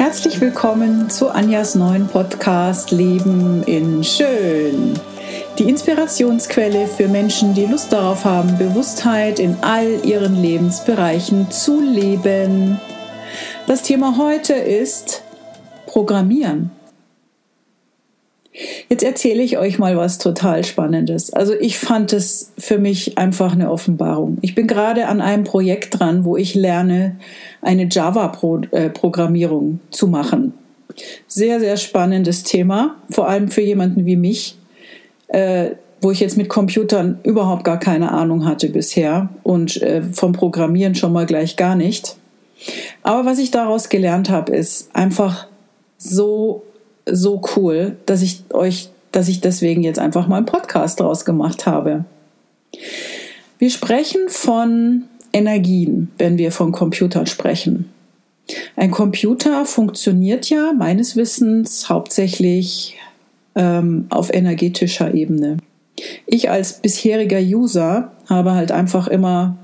Herzlich willkommen zu Anjas neuen Podcast Leben in Schön. Die Inspirationsquelle für Menschen, die Lust darauf haben, Bewusstheit in all ihren Lebensbereichen zu leben. Das Thema heute ist Programmieren. Jetzt erzähle ich euch mal was total Spannendes. Also ich fand es für mich einfach eine Offenbarung. Ich bin gerade an einem Projekt dran, wo ich lerne, eine Java-Programmierung zu machen. Sehr, sehr spannendes Thema, vor allem für jemanden wie mich, äh, wo ich jetzt mit Computern überhaupt gar keine Ahnung hatte bisher und äh, vom Programmieren schon mal gleich gar nicht. Aber was ich daraus gelernt habe, ist einfach so so cool, dass ich euch, dass ich deswegen jetzt einfach mal einen Podcast draus gemacht habe. Wir sprechen von Energien, wenn wir von Computern sprechen. Ein Computer funktioniert ja meines Wissens hauptsächlich ähm, auf energetischer Ebene. Ich als bisheriger User habe halt einfach immer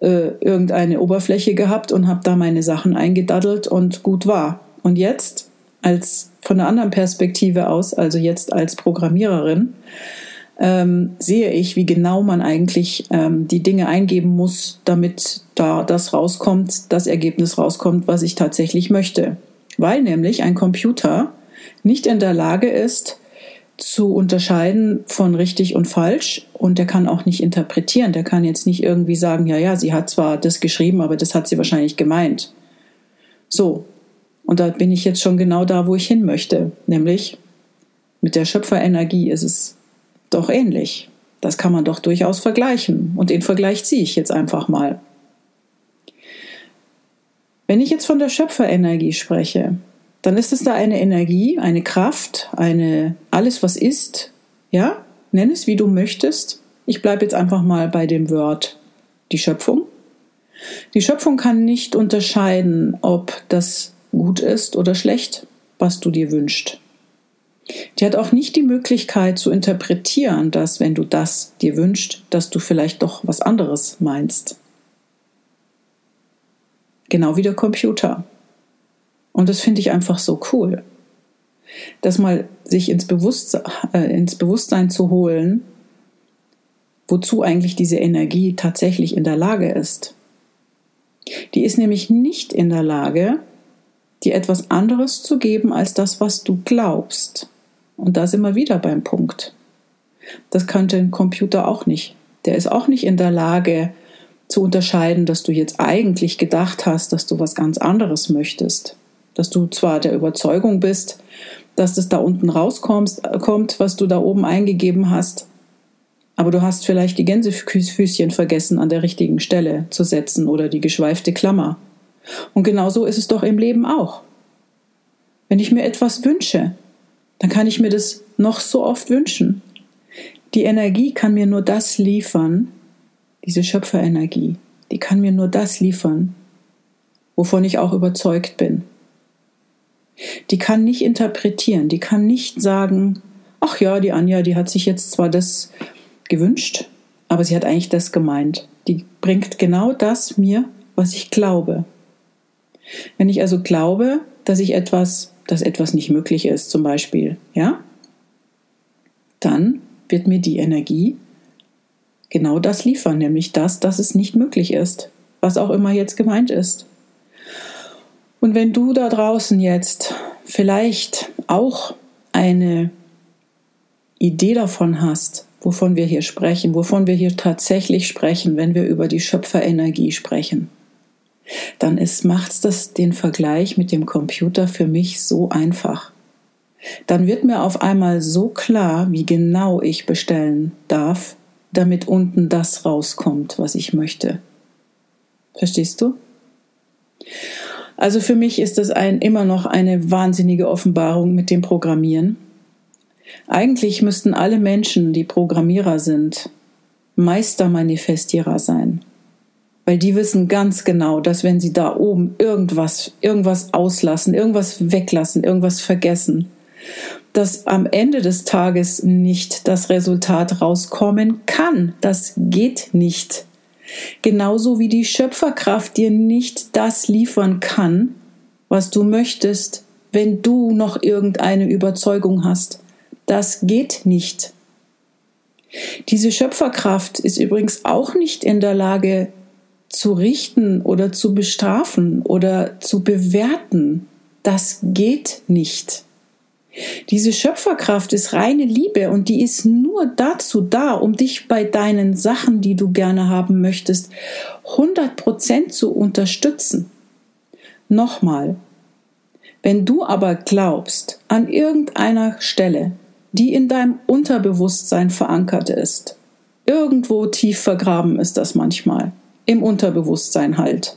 äh, irgendeine Oberfläche gehabt und habe da meine Sachen eingedaddelt und gut war. Und jetzt als von einer anderen Perspektive aus, also jetzt als Programmiererin, ähm, sehe ich, wie genau man eigentlich ähm, die Dinge eingeben muss, damit da das rauskommt, das Ergebnis rauskommt, was ich tatsächlich möchte. Weil nämlich ein Computer nicht in der Lage ist, zu unterscheiden von richtig und falsch und der kann auch nicht interpretieren. Der kann jetzt nicht irgendwie sagen, ja, ja, sie hat zwar das geschrieben, aber das hat sie wahrscheinlich gemeint. So, und da bin ich jetzt schon genau da, wo ich hin möchte. Nämlich mit der Schöpferenergie ist es doch ähnlich. Das kann man doch durchaus vergleichen. Und den Vergleich ziehe ich jetzt einfach mal. Wenn ich jetzt von der Schöpferenergie spreche, dann ist es da eine Energie, eine Kraft, eine alles, was ist. Ja, nenn es, wie du möchtest. Ich bleibe jetzt einfach mal bei dem Wort die Schöpfung. Die Schöpfung kann nicht unterscheiden, ob das gut ist oder schlecht, was du dir wünschst. Die hat auch nicht die Möglichkeit zu interpretieren, dass wenn du das dir wünschst, dass du vielleicht doch was anderes meinst. Genau wie der Computer. Und das finde ich einfach so cool. Das mal sich ins Bewusstsein, äh, ins Bewusstsein zu holen, wozu eigentlich diese Energie tatsächlich in der Lage ist. Die ist nämlich nicht in der Lage, dir etwas anderes zu geben als das, was du glaubst. Und da sind wir wieder beim Punkt. Das könnte ein Computer auch nicht. Der ist auch nicht in der Lage zu unterscheiden, dass du jetzt eigentlich gedacht hast, dass du was ganz anderes möchtest. Dass du zwar der Überzeugung bist, dass das da unten rauskommt, kommt, was du da oben eingegeben hast, aber du hast vielleicht die Gänsefüßchen vergessen an der richtigen Stelle zu setzen oder die geschweifte Klammer. Und genau so ist es doch im Leben auch. Wenn ich mir etwas wünsche, dann kann ich mir das noch so oft wünschen. Die Energie kann mir nur das liefern, diese Schöpferenergie, die kann mir nur das liefern, wovon ich auch überzeugt bin. Die kann nicht interpretieren, die kann nicht sagen, ach ja, die Anja, die hat sich jetzt zwar das gewünscht, aber sie hat eigentlich das gemeint. Die bringt genau das mir, was ich glaube. Wenn ich also glaube, dass ich etwas, dass etwas nicht möglich ist, zum Beispiel, ja, dann wird mir die Energie genau das liefern, nämlich das, dass es nicht möglich ist, was auch immer jetzt gemeint ist. Und wenn du da draußen jetzt vielleicht auch eine Idee davon hast, wovon wir hier sprechen, wovon wir hier tatsächlich sprechen, wenn wir über die Schöpferenergie sprechen, dann ist, macht's das den Vergleich mit dem Computer für mich so einfach. Dann wird mir auf einmal so klar, wie genau ich bestellen darf, damit unten das rauskommt, was ich möchte. Verstehst du? Also für mich ist das ein, immer noch eine wahnsinnige Offenbarung mit dem Programmieren. Eigentlich müssten alle Menschen, die Programmierer sind, Meistermanifestierer sein weil die wissen ganz genau, dass wenn sie da oben irgendwas, irgendwas auslassen, irgendwas weglassen, irgendwas vergessen, dass am Ende des Tages nicht das Resultat rauskommen kann. Das geht nicht. Genauso wie die Schöpferkraft dir nicht das liefern kann, was du möchtest, wenn du noch irgendeine Überzeugung hast. Das geht nicht. Diese Schöpferkraft ist übrigens auch nicht in der Lage zu richten oder zu bestrafen oder zu bewerten. Das geht nicht. Diese Schöpferkraft ist reine Liebe und die ist nur dazu da, um dich bei deinen Sachen, die du gerne haben möchtest, 100% zu unterstützen. Nochmal, wenn du aber glaubst, an irgendeiner Stelle, die in deinem Unterbewusstsein verankert ist, irgendwo tief vergraben ist das manchmal, im Unterbewusstsein halt,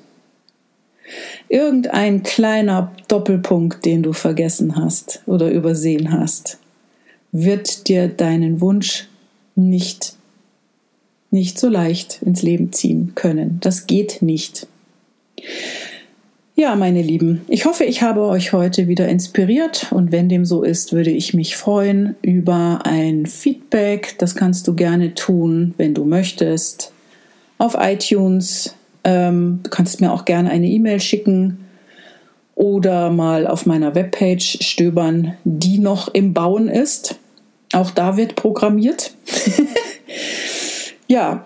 irgendein kleiner Doppelpunkt, den du vergessen hast oder übersehen hast, wird dir deinen Wunsch nicht nicht so leicht ins Leben ziehen können. Das geht nicht. Ja, meine Lieben, ich hoffe, ich habe euch heute wieder inspiriert und wenn dem so ist, würde ich mich freuen über ein Feedback. Das kannst du gerne tun, wenn du möchtest. Auf iTunes, ähm, du kannst mir auch gerne eine E-Mail schicken oder mal auf meiner Webpage stöbern, die noch im Bauen ist. Auch da wird programmiert. ja,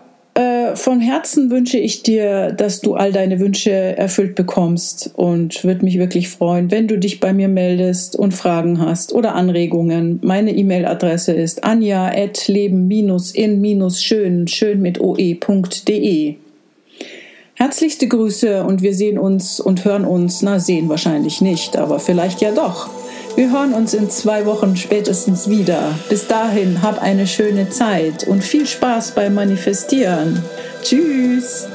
von Herzen wünsche ich dir, dass du all deine Wünsche erfüllt bekommst und würde mich wirklich freuen, wenn du dich bei mir meldest und Fragen hast oder Anregungen. Meine E-Mail-Adresse ist anja.leben-in-schön, schön mit oe.de. Herzlichste Grüße und wir sehen uns und hören uns, na sehen wahrscheinlich nicht, aber vielleicht ja doch. Wir hören uns in zwei Wochen spätestens wieder. Bis dahin, hab eine schöne Zeit und viel Spaß beim Manifestieren. Tschüss!